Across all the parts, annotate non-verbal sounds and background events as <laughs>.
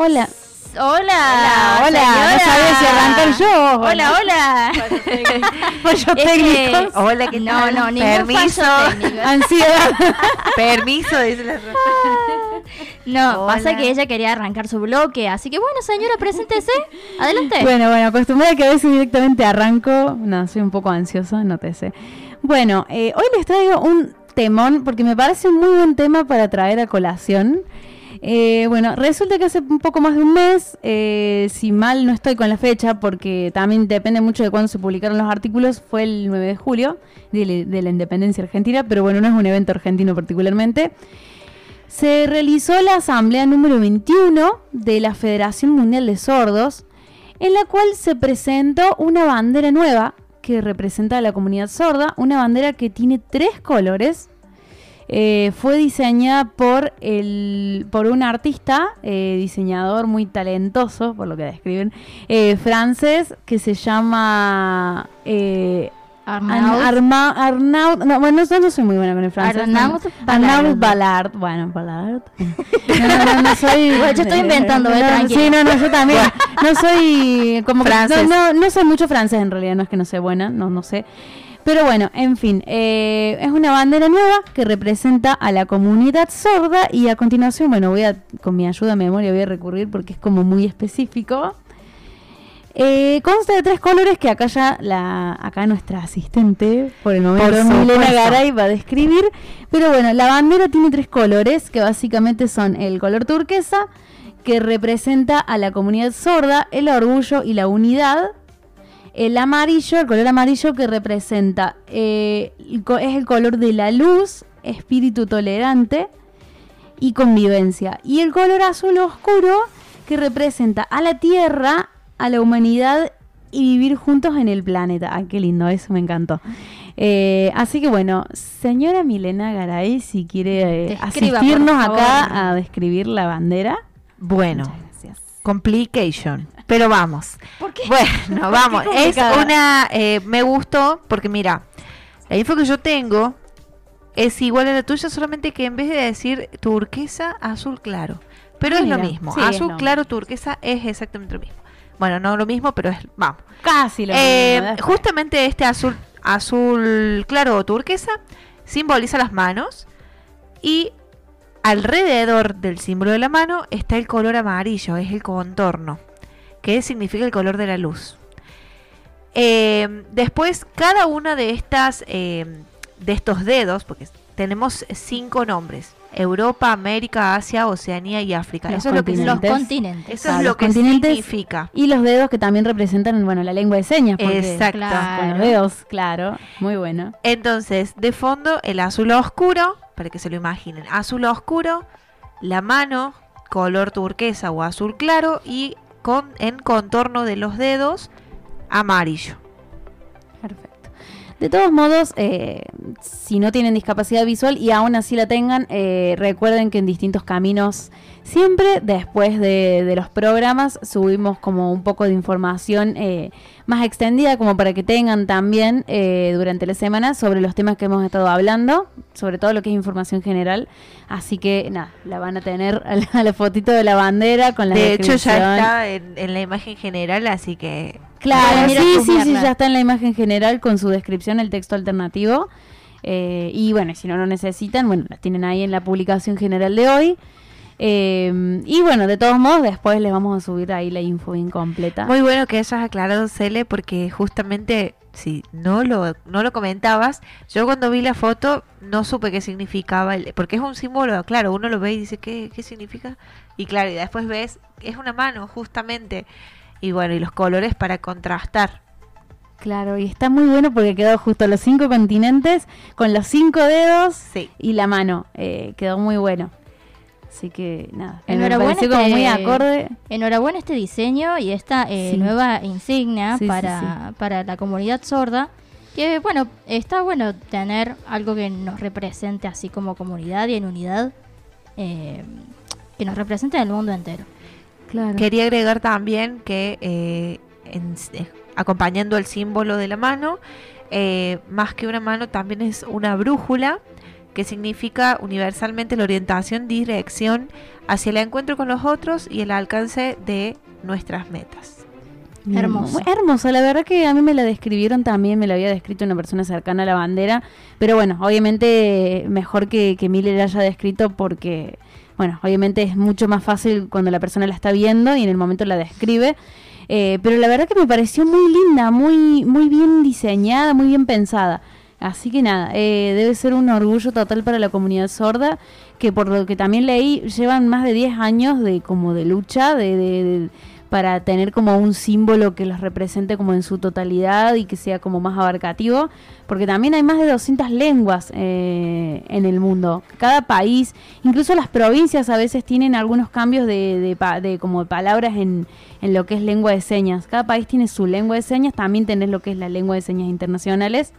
Hola. Hola, hola, no sabía si arrancar yo. Hola, hola. <laughs> Fallo Es técnico. que- Hola, ¿qué No, tal? no, ningún Permiso. técnico. Ansiedad. <laughs> Permiso, dice la <laughs> No, Hola. pasa que ella quería arrancar su bloque, así que bueno, señora, preséntese. Adelante. Bueno, bueno, acostumbrada a que a veces directamente arranco. No, soy un poco ansiosa, no te sé. Bueno, eh, hoy les traigo un temón porque me parece un muy buen tema para traer a colación. Eh, bueno, resulta que hace un poco más de un mes, eh, si mal no estoy con la fecha, porque también depende mucho de cuándo se publicaron los artículos, fue el 9 de julio de, de la independencia argentina, pero bueno, no es un evento argentino particularmente. Se realizó la asamblea número 21 de la Federación Mundial de Sordos, en la cual se presentó una bandera nueva que representa a la comunidad sorda, una bandera que tiene tres colores. Eh, fue diseñada por, el, por un artista, eh, diseñador muy talentoso, por lo que describen, eh, francés, que se llama eh, Arnaud. Arma- Arnaud, no, bueno, no, no soy muy buena con el francés. Arnaud no. Ballard. Arnaud Ballard. Bueno, Ballard. <laughs> No, no, no, no soy. Bueno, yo estoy inventando, eh, no. Sí, no, no, yo también. <laughs> No soy como que- Francés. No, no, no sé mucho francés en realidad, no es que no sé buena, no, no sé. Pero bueno, en fin, eh, es una bandera nueva que representa a la comunidad sorda y a continuación, bueno, voy a, con mi ayuda de memoria voy a recurrir porque es como muy específico. Eh, consta de tres colores que acá ya la, acá nuestra asistente, por el momento Por Milena. Garay va a describir. Pero bueno, la bandera tiene tres colores que básicamente son el color turquesa, que representa a la comunidad sorda, el orgullo y la unidad. El amarillo, el color amarillo que representa, eh, es el color de la luz, espíritu tolerante y convivencia. Y el color azul oscuro que representa a la Tierra, a la humanidad y vivir juntos en el planeta. Ay, qué lindo, eso me encantó. Eh, así que bueno, señora Milena Garay, si quiere eh, Describa, asistirnos acá a describir la bandera. Bueno, complication. Pero vamos. ¿Por qué? Bueno, <laughs> vamos. qué Es una. eh, me gustó porque, mira, la info que yo tengo es igual a la tuya, solamente que en vez de decir turquesa, azul claro. Pero Ah, es lo mismo. Sí, azul claro, turquesa es exactamente lo mismo. Bueno, no lo mismo, pero es. Vamos. Casi lo Eh, mismo, justamente este azul, azul claro o turquesa simboliza las manos y alrededor del símbolo de la mano está el color amarillo, es el contorno, que significa el color de la luz. Eh, después, cada una de estas eh, de estos dedos, porque tenemos cinco nombres: Europa, América, Asia, Oceanía y África. Los Eso es lo que Los continentes. eso es los lo que significa. Y los dedos que también representan, bueno, la lengua de señas. porque Exacto. Claro. Con los dedos, claro. Muy bueno. Entonces, de fondo, el azul oscuro, para que se lo imaginen, azul oscuro, la mano, color turquesa o azul claro, y con, en contorno de los dedos, amarillo. De todos modos, eh, si no tienen discapacidad visual y aún así la tengan, eh, recuerden que en distintos caminos, siempre después de, de los programas, subimos como un poco de información eh, más extendida, como para que tengan también eh, durante la semana sobre los temas que hemos estado hablando, sobre todo lo que es información general. Así que nada, la van a tener a la, a la fotito de la bandera con la de hecho, ya está en, en la imagen general, así que... Claro, sí, sí, sí, ya está en la imagen general con su descripción, el texto alternativo. Eh, y bueno, si no lo necesitan, bueno, las tienen ahí en la publicación general de hoy. Eh, y bueno, de todos modos, después les vamos a subir ahí la info incompleta. Muy bueno que hayas aclarado, Cele, porque justamente, si no lo, no lo comentabas, yo cuando vi la foto no supe qué significaba, el- porque es un símbolo, claro, uno lo ve y dice, ¿qué, qué significa? Y claro, y después ves, es una mano, justamente, y bueno, y los colores para contrastar. Claro, y está muy bueno porque quedó justo los cinco continentes con los cinco dedos Sí. y la mano. Eh, quedó muy bueno. Así que nada, me Enhorabuena como este- muy acorde. Enhorabuena este diseño y esta eh, Sí. nueva insignia Sí, sí, para, para la comunidad sorda. Que bueno, está bueno tener algo que nos represente así como comunidad y en unidad. eh, que nos represente en el mundo entero. Claro. Quería agregar también que eh, en- eh, acompañando el símbolo de la mano, eh, más que una mano también es una brújula que significa universalmente la orientación, dirección hacia el encuentro con los otros y el alcance de nuestras metas. Hermoso. muy hermoso, la verdad que a mí me la describieron también, me la había descrito una persona cercana a la bandera, pero bueno, obviamente mejor que, que Miller haya descrito porque, bueno, obviamente es mucho más fácil cuando la persona la está viendo y en el momento la describe, eh, pero la verdad que me pareció muy linda, muy, muy bien diseñada, muy bien pensada. Así que nada, eh, debe ser un orgullo total para la comunidad sorda, que por lo que también leí, llevan más de 10 años de como de lucha, de, de- de- para tener como un símbolo que los represente como en su totalidad y que sea como más abarcativo, porque también hay más de 200 lenguas eh, en el mundo. Cada país, incluso las provincias a veces tienen algunos cambios de, de, de como palabras en, en lo que es lengua de señas. Cada país tiene su lengua de señas, también tenés lo que es la lengua de señas internacionales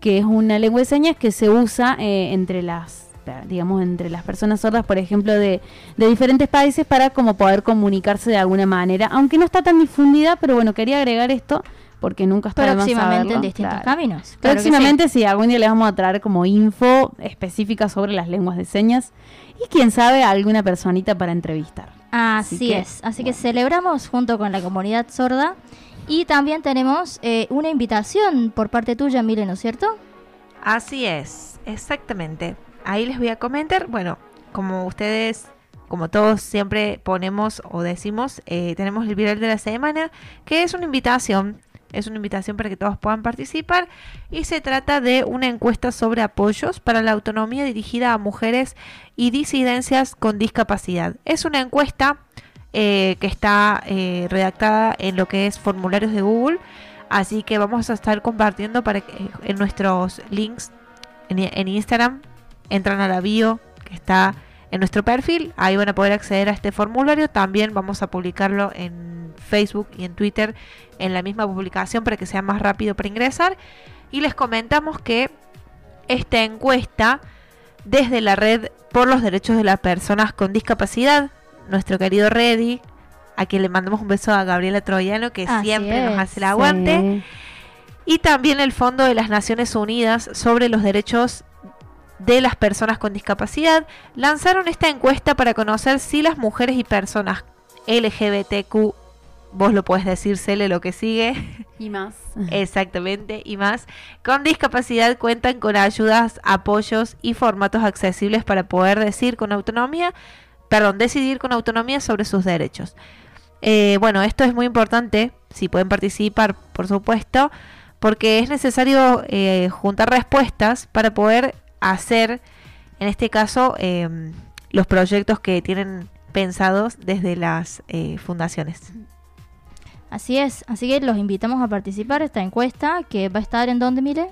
que es una lengua de señas que se usa eh, entre las digamos entre las personas sordas por ejemplo de, de diferentes países para como poder comunicarse de alguna manera aunque no está tan difundida pero bueno quería agregar esto porque nunca está Próximamente saberlo. en distintos Claro. caminos. Claro que sí. Próximamente sí. algún día les vamos a traer como info específica sobre las lenguas de señas y quién sabe alguna personita para entrevistar. Así, Así que, es. Así que celebramos junto con la comunidad sorda. Y también tenemos eh, una invitación por parte tuya, Mire, ¿no es cierto? Así es, exactamente. Ahí les voy a comentar, bueno, como ustedes, como todos siempre ponemos o decimos, eh, tenemos el viral de la semana, que es una invitación, es una invitación para que todos puedan participar y se trata de una encuesta sobre apoyos para la autonomía dirigida a mujeres y disidencias con discapacidad. Es una encuesta eh, que está eh, redactada en lo que es formularios de Google. Así que vamos a estar compartiendo para que en nuestros links en, en Instagram entran a la bio que está en nuestro perfil. Ahí van a poder acceder a este formulario. También vamos a publicarlo en Facebook y en Twitter en la misma publicación para que sea más rápido para ingresar. Y les comentamos que esta encuesta desde la red por los derechos de las personas con discapacidad, nuestro querido Reddy, a quien le mandamos un beso a Gabriela Troyano, que Así siempre nos hace el aguante. Sí. Y también el Fondo de las Naciones Unidas sobre los derechos de las personas con discapacidad lanzaron esta encuesta para conocer si las mujeres y personas LGBTQ, vos lo puedes decir, Cele, lo que sigue, Y más. <laughs> exactamente, y más, con discapacidad cuentan con ayudas, apoyos y formatos accesibles para poder decir con autonomía, perdón, decidir con autonomía sobre sus derechos. Eh, bueno, esto es muy importante, si pueden participar, por supuesto, porque es necesario eh, juntar respuestas para poder hacer, en este caso, eh, los proyectos que tienen pensados desde las eh, fundaciones. Así es. Así que los invitamos a participar esta encuesta que va a estar en donde, Mire.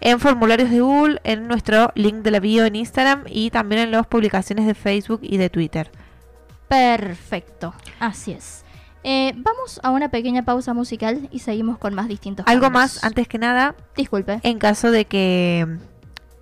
En formularios de Google, en nuestro link de la bio en Instagram y también en las publicaciones de Facebook y de Twitter. Perfecto. Así es. Eh, vamos a una pequeña pausa musical y seguimos con más distintos Algo más, antes que nada, Disculpe. en caso de que,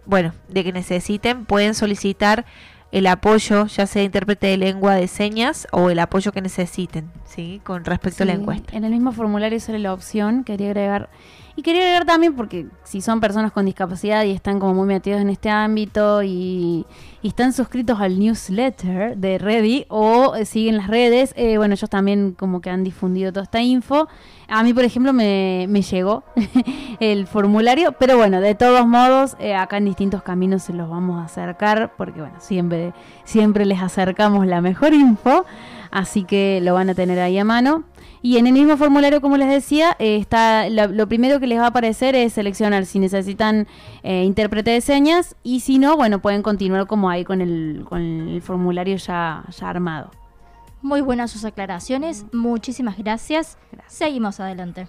bueno, de que necesiten, pueden solicitar el apoyo, ya sea intérprete de lengua de señas o el apoyo que necesiten, ¿sí? Con respecto a la encuesta. En el mismo formulario sale la opción, quería agregar. Y quería agregar también porque si son personas con discapacidad y están como muy metidos en este ámbito y, están suscritos al newsletter de Ready o eh, siguen las redes, eh, bueno, ellos también como que han difundido toda esta info. A mí, por ejemplo, me, me llegó <laughs> el formulario, pero bueno, de todos modos, eh, acá en distintos caminos se los vamos a acercar porque, bueno, siempre, siempre les acercamos la mejor info, así que lo van a tener ahí a mano. Y en el mismo formulario, como les decía, eh, está lo, lo primero que les va a aparecer es seleccionar si necesitan eh, intérprete de señas y si no, bueno, pueden continuar como ahí con el, con el formulario ya, ya armado. Muy buenas sus aclaraciones. Muchísimas gracias. Gracias. Seguimos adelante.